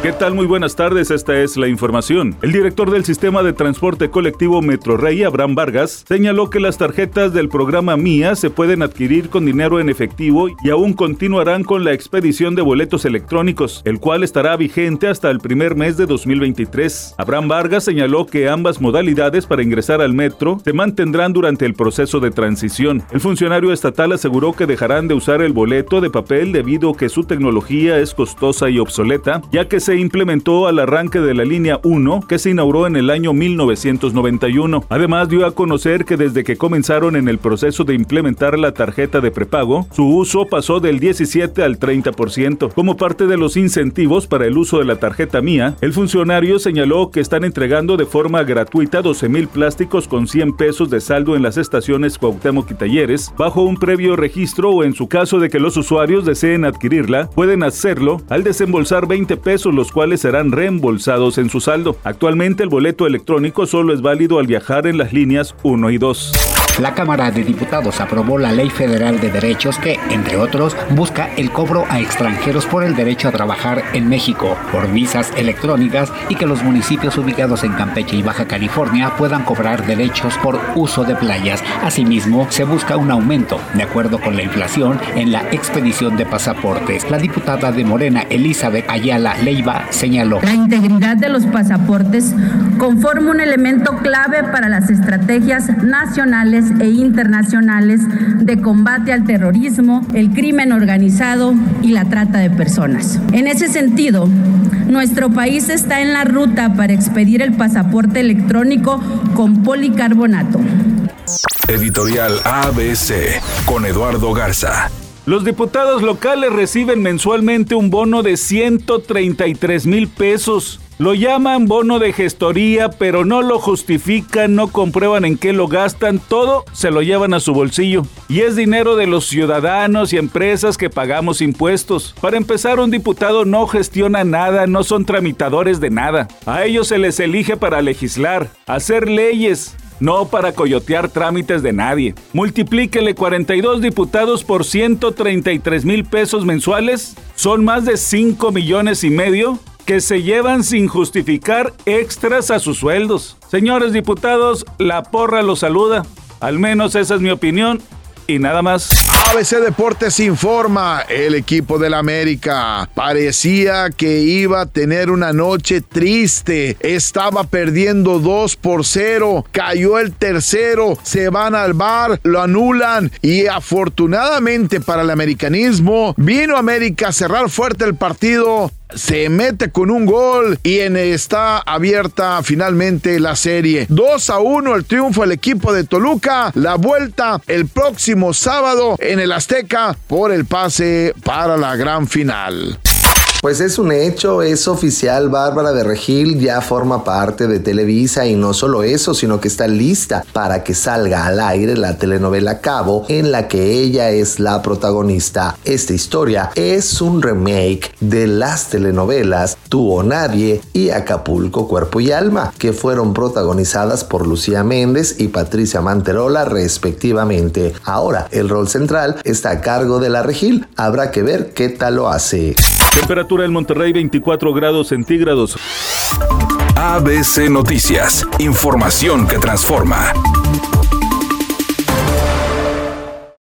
¿Qué tal? Muy buenas tardes, esta es la información. El director del sistema de transporte colectivo Metro Rey, Abraham Vargas, señaló que las tarjetas del programa MIA se pueden adquirir con dinero en efectivo y aún continuarán con la expedición de boletos electrónicos, el cual estará vigente hasta el primer mes de 2023. Abraham Vargas señaló que ambas modalidades para ingresar al metro se mantendrán durante el proceso de transición. El funcionario estatal aseguró que dejarán de usar el boleto de papel debido a que su tecnología es costosa y obsoleta, ya que se implementó al arranque de la línea 1 que se inauguró en el año 1991. Además dio a conocer que desde que comenzaron en el proceso de implementar la tarjeta de prepago, su uso pasó del 17 al 30%. Como parte de los incentivos para el uso de la tarjeta mía, el funcionario señaló que están entregando de forma gratuita 12 mil plásticos con 100 pesos de saldo en las estaciones Cuauhtémoc y Talleres, bajo un previo registro o en su caso de que los usuarios deseen adquirirla, pueden hacerlo al desembolsar 20 pesos los cuales serán reembolsados en su saldo. Actualmente el boleto electrónico solo es válido al viajar en las líneas 1 y 2. La Cámara de Diputados aprobó la Ley Federal de Derechos que, entre otros, busca el cobro a extranjeros por el derecho a trabajar en México por visas electrónicas y que los municipios ubicados en Campeche y Baja California puedan cobrar derechos por uso de playas. Asimismo, se busca un aumento, de acuerdo con la inflación, en la expedición de pasaportes. La diputada de Morena, Elizabeth Ayala Leiva, señaló. La integridad de los pasaportes conforma un elemento clave para las estrategias nacionales e internacionales de combate al terrorismo, el crimen organizado y la trata de personas. En ese sentido, nuestro país está en la ruta para expedir el pasaporte electrónico con policarbonato. Editorial ABC con Eduardo Garza. Los diputados locales reciben mensualmente un bono de 133 mil pesos. Lo llaman bono de gestoría, pero no lo justifican, no comprueban en qué lo gastan, todo se lo llevan a su bolsillo. Y es dinero de los ciudadanos y empresas que pagamos impuestos. Para empezar, un diputado no gestiona nada, no son tramitadores de nada. A ellos se les elige para legislar, hacer leyes, no para coyotear trámites de nadie. Multiplíquele 42 diputados por 133 mil pesos mensuales, son más de 5 millones y medio que se llevan sin justificar extras a sus sueldos. Señores diputados, la porra los saluda. Al menos esa es mi opinión y nada más. ABC Deportes informa, el equipo del América parecía que iba a tener una noche triste, estaba perdiendo 2 por 0, cayó el tercero, se van al bar, lo anulan y afortunadamente para el americanismo vino América a cerrar fuerte el partido se mete con un gol y en, está abierta finalmente la serie. 2 a 1 el triunfo del equipo de Toluca. La vuelta el próximo sábado en el Azteca por el pase para la gran final. Pues es un hecho, es oficial, Bárbara de Regil ya forma parte de Televisa y no solo eso, sino que está lista para que salga al aire la telenovela Cabo en la que ella es la protagonista. Esta historia es un remake de las telenovelas Tú o Nadie y Acapulco Cuerpo y Alma, que fueron protagonizadas por Lucía Méndez y Patricia Manterola respectivamente. Ahora, el rol central está a cargo de la Regil, habrá que ver qué tal lo hace. Temperatura en Monterrey 24 grados centígrados. ABC Noticias, información que transforma.